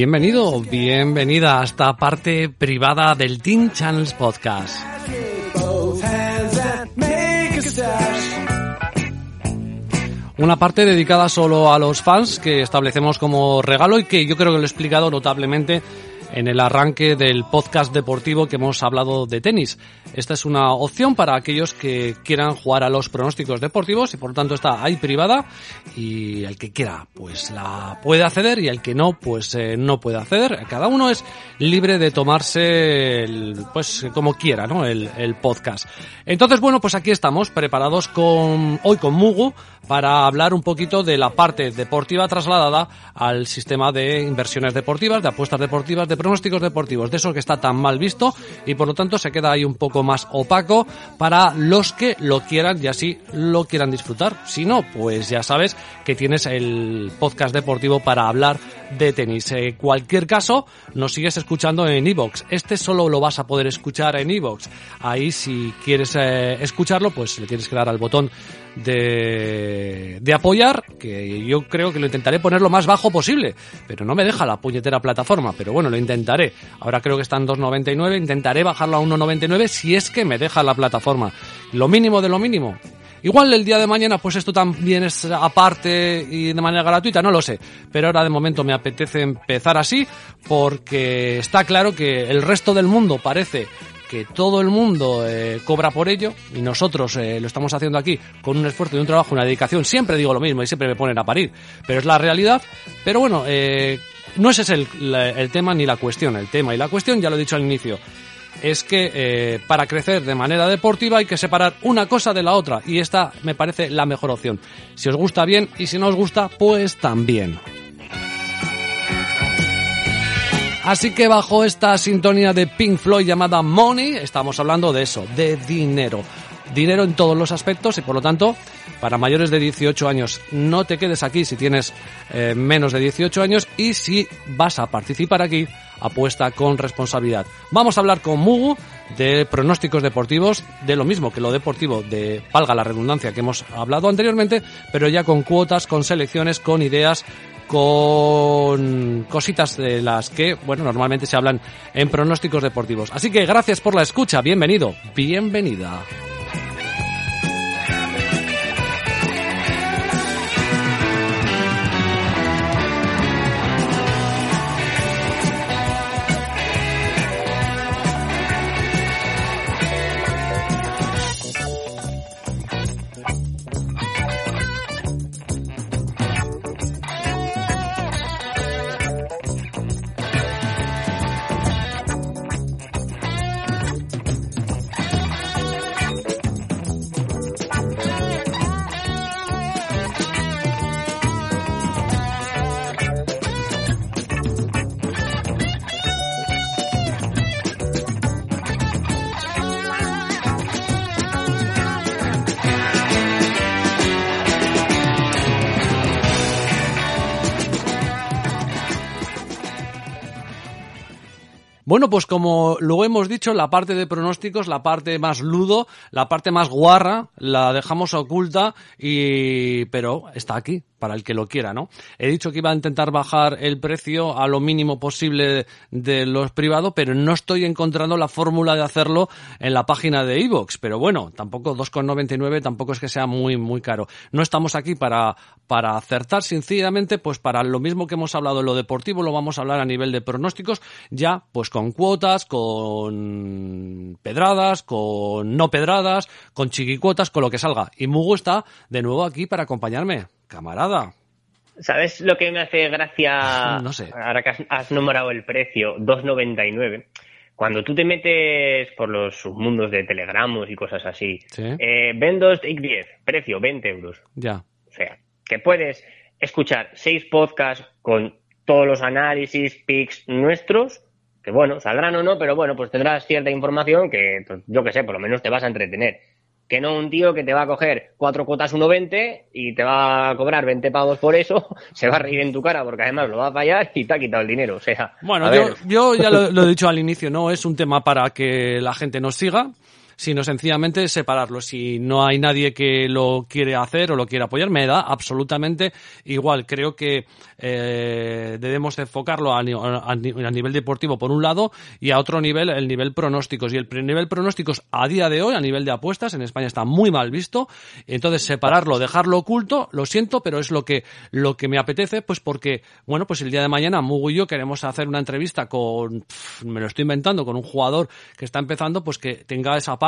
Bienvenido, bienvenida a esta parte privada del Teen Channels Podcast. Una parte dedicada solo a los fans que establecemos como regalo y que yo creo que lo he explicado notablemente en el arranque del podcast deportivo que hemos hablado de tenis. Esta es una opción para aquellos que quieran jugar a los pronósticos deportivos y por lo tanto está ahí privada y el que quiera pues la puede acceder y el que no pues eh, no puede acceder. Cada uno es libre de tomarse el, pues como quiera, ¿no? El, el podcast. Entonces bueno pues aquí estamos preparados con hoy con Mugu para hablar un poquito de la parte deportiva trasladada al sistema de inversiones deportivas, de apuestas deportivas, de pronósticos deportivos, de eso que está tan mal visto y por lo tanto se queda ahí un poco más opaco para los que lo quieran y así lo quieran disfrutar. Si no, pues ya sabes que tienes el podcast deportivo para hablar de tenis. En cualquier caso, nos sigues escuchando en iVoox. Este solo lo vas a poder escuchar en iVoox. Ahí si quieres eh, escucharlo, pues le tienes que dar al botón de, de apoyar, que yo creo que lo intentaré poner lo más bajo posible, pero no me deja la puñetera plataforma, pero bueno, lo intentaré. Ahora creo que está en 2.99, intentaré bajarlo a 1.99 si es que me deja la plataforma. Lo mínimo de lo mínimo. Igual el día de mañana pues esto también es aparte y de manera gratuita, no lo sé. Pero ahora de momento me apetece empezar así porque está claro que el resto del mundo parece que todo el mundo eh, cobra por ello y nosotros eh, lo estamos haciendo aquí con un esfuerzo y un trabajo, una dedicación. Siempre digo lo mismo y siempre me ponen a parir, pero es la realidad. Pero bueno, eh, no ese es el, el, tema ni la cuestión. El tema y la cuestión, ya lo he dicho al inicio, es que eh, para crecer de manera deportiva hay que separar una cosa de la otra y esta me parece la mejor opción. Si os gusta bien y si no os gusta, pues también. Así que bajo esta sintonía de Pink Floyd llamada Money, estamos hablando de eso, de dinero. Dinero en todos los aspectos y por lo tanto, para mayores de 18 años, no te quedes aquí si tienes eh, menos de 18 años y si vas a participar aquí, apuesta con responsabilidad. Vamos a hablar con Mugu de pronósticos deportivos, de lo mismo que lo deportivo, de valga la redundancia que hemos hablado anteriormente, pero ya con cuotas, con selecciones, con ideas, con cositas de las que, bueno, normalmente se hablan en pronósticos deportivos. Así que gracias por la escucha, bienvenido, bienvenida. Bueno, pues como luego hemos dicho, la parte de pronósticos, la parte más ludo, la parte más guarra, la dejamos oculta y, pero está aquí para el que lo quiera, ¿no? He dicho que iba a intentar bajar el precio a lo mínimo posible de los privados, pero no estoy encontrando la fórmula de hacerlo en la página de iVoox. Pero bueno, tampoco 2,99 tampoco es que sea muy, muy caro. No estamos aquí para, para acertar, sencillamente, pues para lo mismo que hemos hablado en lo deportivo, lo vamos a hablar a nivel de pronósticos, ya pues con cuotas, con pedradas, con no pedradas, con chiquicuotas, con lo que salga. Y Mugu está de nuevo aquí para acompañarme camarada. ¿Sabes lo que me hace gracia? No sé. Ahora que has, has nombrado el precio, 2,99. Cuando tú te metes por los submundos de telegramos y cosas así, ¿Sí? eh, ven 2 10, precio 20 euros. Ya. O sea, que puedes escuchar seis podcasts con todos los análisis, pics nuestros, que bueno, saldrán o no, pero bueno, pues tendrás cierta información que, pues, yo que sé, por lo menos te vas a entretener que no un tío que te va a coger cuatro cuotas 1,20 y te va a cobrar 20 pavos por eso, se va a reír en tu cara porque además lo va a fallar y te ha quitado el dinero. O sea, bueno, yo, yo, ya lo, lo, he dicho al inicio, no es un tema para que la gente nos siga. Sino sencillamente separarlo. Si no hay nadie que lo quiere hacer o lo quiere apoyar, me da absolutamente igual. Creo que eh, debemos enfocarlo a, nivel deportivo por un lado y a otro nivel el nivel pronósticos. Y el nivel pronósticos a día de hoy, a nivel de apuestas, en España está muy mal visto. Entonces, separarlo, dejarlo oculto, lo siento, pero es lo que, lo que me apetece, pues porque, bueno, pues el día de mañana Mugu y yo queremos hacer una entrevista con, me lo estoy inventando, con un jugador que está empezando, pues que tenga esa parte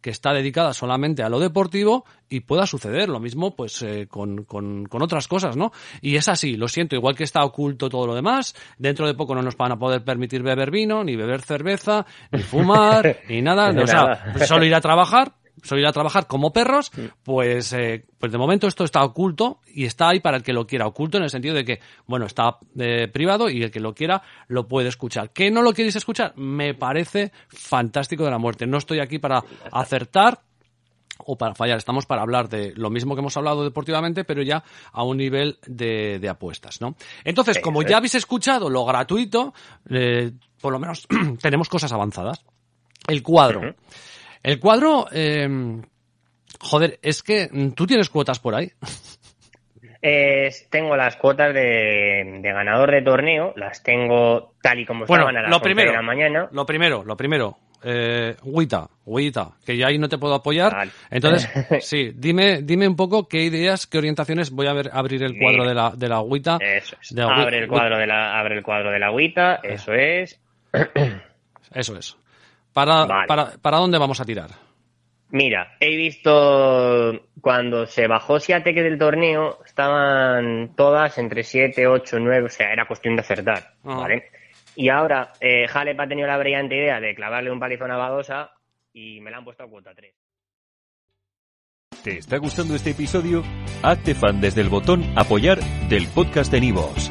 que está dedicada solamente a lo deportivo y pueda suceder. Lo mismo, pues, eh, con, con, con otras cosas, ¿no? Y es así, lo siento, igual que está oculto todo lo demás, dentro de poco no nos van a poder permitir beber vino, ni beber cerveza, ni fumar, ni nada, o sea, solo ir a trabajar, solo ir a trabajar como perros, pues, eh, pues de momento esto está oculto y está ahí para el que lo quiera, oculto en el sentido de que, bueno, está eh, privado y el que lo quiera lo puede escuchar. ¿Que no lo queréis escuchar? Me parece fantástico de la muerte. No estoy aquí para acertar o para fallar. Estamos para hablar de lo mismo que hemos hablado deportivamente, pero ya a un nivel de, apuestas, ¿no? Entonces, como ya habéis escuchado lo gratuito, eh, por lo menos tenemos cosas avanzadas. El cuadro. El cuadro, eh, joder, es que tú tienes cuotas por ahí. tengo las cuotas de, ganador de torneo, las tengo tal y como estaban a las lo primero, de la mañana. Lo primero, lo primero, eh, Wita, que ya ahí no te puedo apoyar. Entonces, sí, dime, dime un poco qué ideas, qué orientaciones. Voy a ver, abrir el cuadro de la, de la Wita. Eso es. abre, el cuadro de la, abre el cuadro de la Wita, eso es. Eso es. ¿Para, para, ¿Para dónde vamos a tirar? Mira, he visto cuando se bajó Siatek del torneo, estaban todas entre 7, 8, 9, o sea, era cuestión de acertar, ¿vale? Y ahora eh, Halep ha tenido la brillante idea de clavarle un palizón a Badosa y me la han puesto a cuota 3. ¿Te está gustando este episodio? Hazte fan desde el botón apoyar del podcast de Nivos.